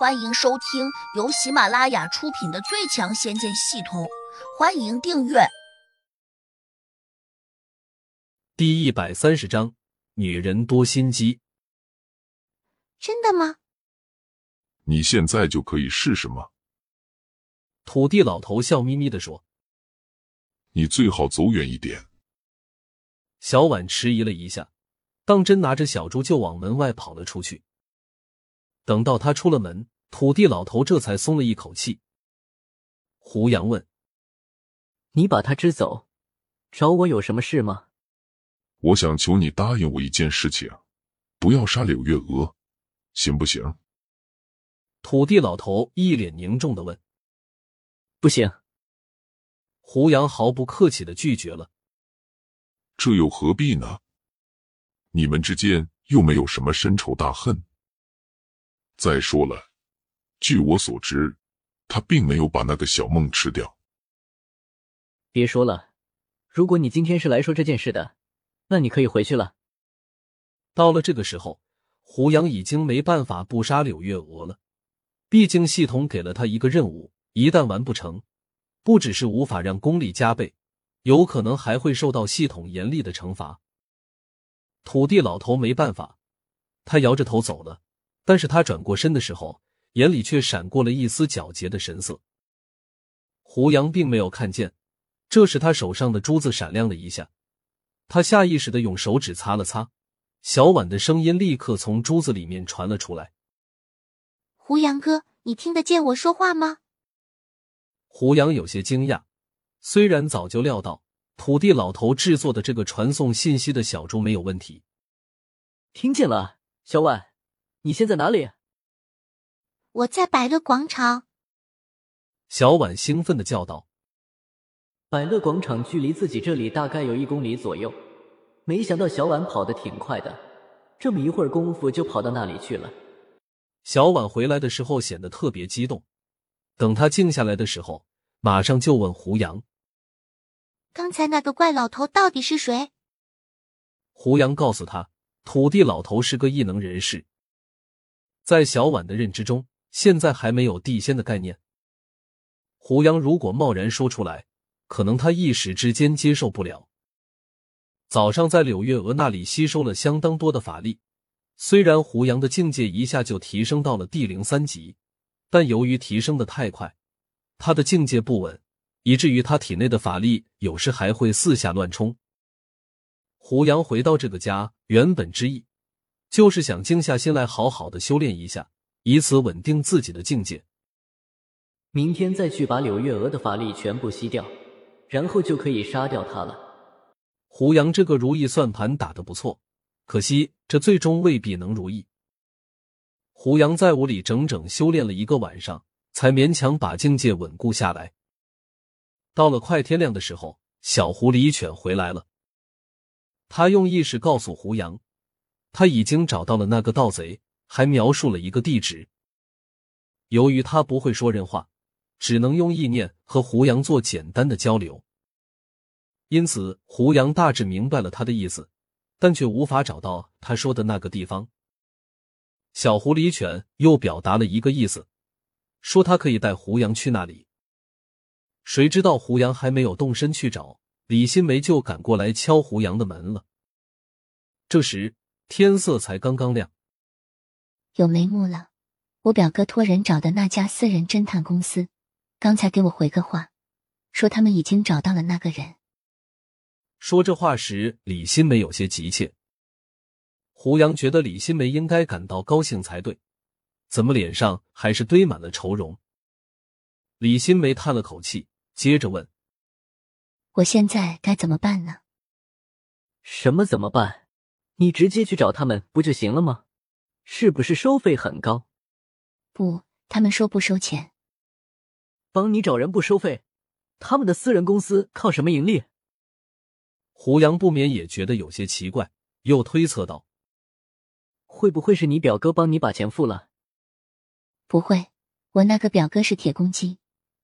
欢迎收听由喜马拉雅出品的《最强仙剑系统》，欢迎订阅。第一百三十章，女人多心机。真的吗？你现在就可以试试吗？土地老头笑眯眯的说：“你最好走远一点。”小婉迟疑了一下，当真拿着小猪就往门外跑了出去。等到他出了门，土地老头这才松了一口气。胡杨问：“你把他支走，找我有什么事吗？”我想求你答应我一件事情，不要杀柳月娥，行不行？土地老头一脸凝重的问：“不行。”胡杨毫不客气的拒绝了。这又何必呢？你们之间又没有什么深仇大恨。再说了，据我所知，他并没有把那个小梦吃掉。别说了，如果你今天是来说这件事的，那你可以回去了。到了这个时候，胡杨已经没办法不杀柳月娥了。毕竟系统给了他一个任务，一旦完不成，不只是无法让功力加倍，有可能还会受到系统严厉的惩罚。土地老头没办法，他摇着头走了。但是他转过身的时候，眼里却闪过了一丝皎洁的神色。胡杨并没有看见，这时他手上的珠子闪亮了一下，他下意识的用手指擦了擦，小婉的声音立刻从珠子里面传了出来：“胡杨哥，你听得见我说话吗？”胡杨有些惊讶，虽然早就料到土地老头制作的这个传送信息的小猪没有问题，听见了，小婉。你现在哪里？我在百乐广场。小婉兴奋的叫道：“百乐广场距离自己这里大概有一公里左右。没想到小婉跑得挺快的，这么一会儿功夫就跑到那里去了。”小婉回来的时候显得特别激动。等他静下来的时候，马上就问胡杨：“刚才那个怪老头到底是谁？”胡杨告诉他：“土地老头是个异能人士。”在小婉的认知中，现在还没有地仙的概念。胡杨如果贸然说出来，可能他一时之间接受不了。早上在柳月娥那里吸收了相当多的法力，虽然胡杨的境界一下就提升到了地灵三级，但由于提升的太快，他的境界不稳，以至于他体内的法力有时还会四下乱冲。胡杨回到这个家，原本之意。就是想静下心来，好好的修炼一下，以此稳定自己的境界。明天再去把柳月娥的法力全部吸掉，然后就可以杀掉她了。胡杨这个如意算盘打得不错，可惜这最终未必能如意。胡杨在屋里整整修炼了一个晚上，才勉强把境界稳固下来。到了快天亮的时候，小狐狸犬回来了，他用意识告诉胡杨。他已经找到了那个盗贼，还描述了一个地址。由于他不会说人话，只能用意念和胡杨做简单的交流，因此胡杨大致明白了他的意思，但却无法找到他说的那个地方。小狐狸犬又表达了一个意思，说他可以带胡杨去那里。谁知道胡杨还没有动身去找，李新梅就赶过来敲胡杨的门了。这时。天色才刚刚亮，有眉目了。我表哥托人找的那家私人侦探公司，刚才给我回个话，说他们已经找到了那个人。说这话时，李新梅有些急切。胡杨觉得李新梅应该感到高兴才对，怎么脸上还是堆满了愁容？李新梅叹了口气，接着问：“我现在该怎么办呢？”“什么怎么办？”你直接去找他们不就行了吗？是不是收费很高？不，他们说不收钱。帮你找人不收费，他们的私人公司靠什么盈利？胡杨不免也觉得有些奇怪，又推测道：“会不会是你表哥帮你把钱付了？”不会，我那个表哥是铁公鸡，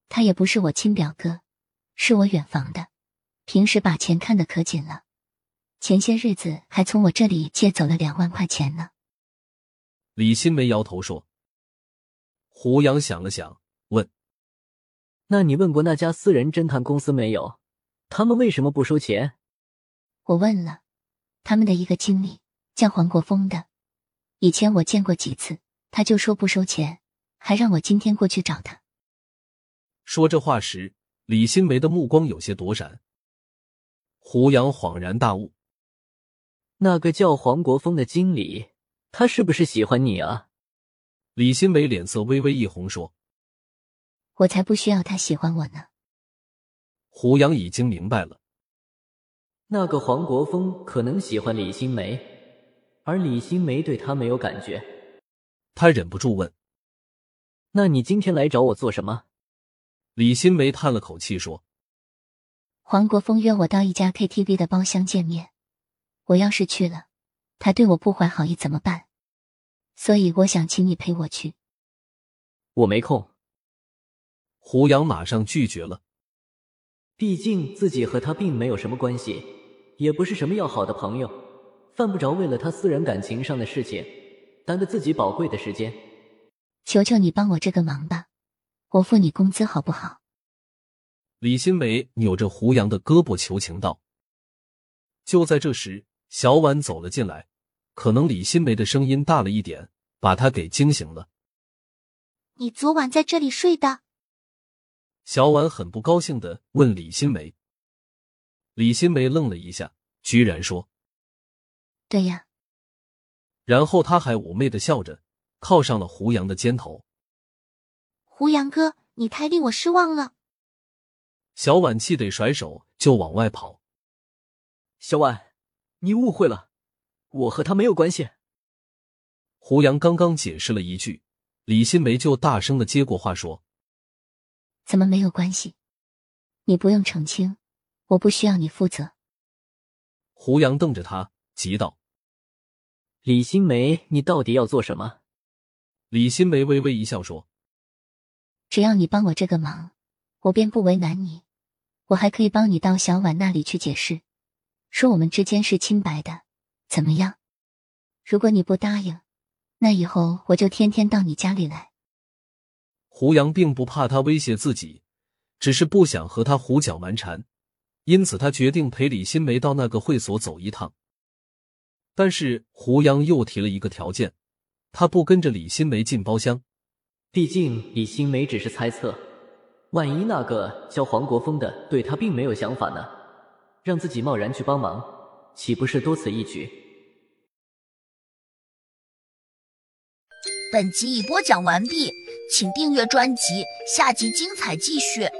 他也不是我亲表哥，是我远房的，平时把钱看得可紧了。前些日子还从我这里借走了两万块钱呢。李新梅摇头说：“胡杨想了想，问：“那你问过那家私人侦探公司没有？他们为什么不收钱？”我问了，他们的一个经理叫黄国峰的，以前我见过几次，他就说不收钱，还让我今天过去找他。说这话时，李新梅的目光有些躲闪。胡杨恍然大悟：“那个叫黄国峰的经理，他是不是喜欢你啊？”李新梅脸色微微一红，说：“我才不需要他喜欢我呢。”胡杨已经明白了，那个黄国峰可能喜欢李新梅，而李新梅对他没有感觉。他忍不住问：“那你今天来找我做什么？”李新梅叹了口气说：“黄国峰约我到一家 KTV 的包厢见面，我要是去了，他对我不怀好意怎么办？”所以我想请你陪我去。我没空。胡杨马上拒绝了。毕竟自己和他并没有什么关系，也不是什么要好的朋友，犯不着为了他私人感情上的事情耽搁自己宝贵的时间。求求你帮我这个忙吧，我付你工资好不好？李新梅扭着胡杨的胳膊求情道。就在这时，小婉走了进来。可能李新梅的声音大了一点，把她给惊醒了。你昨晚在这里睡的？小婉很不高兴的问李新梅。李新梅愣了一下，居然说：“对呀。”然后他还妩媚的笑着，靠上了胡杨的肩头。胡杨哥，你太令我失望了。小婉气得甩手就往外跑。小婉，你误会了。我和他没有关系。胡杨刚刚解释了一句，李新梅就大声的接过话说：“怎么没有关系？你不用澄清，我不需要你负责。”胡杨瞪着他，急道：“李新梅，你到底要做什么？”李新梅微微一笑说：“只要你帮我这个忙，我便不为难你。我还可以帮你到小婉那里去解释，说我们之间是清白的。”怎么样？如果你不答应，那以后我就天天到你家里来。胡杨并不怕他威胁自己，只是不想和他胡搅蛮缠，因此他决定陪李新梅到那个会所走一趟。但是胡杨又提了一个条件，他不跟着李新梅进包厢。毕竟李新梅只是猜测，万一那个叫黄国峰的对他并没有想法呢？让自己贸然去帮忙。岂不是多此一举？本集已播讲完毕，请订阅专辑，下集精彩继续。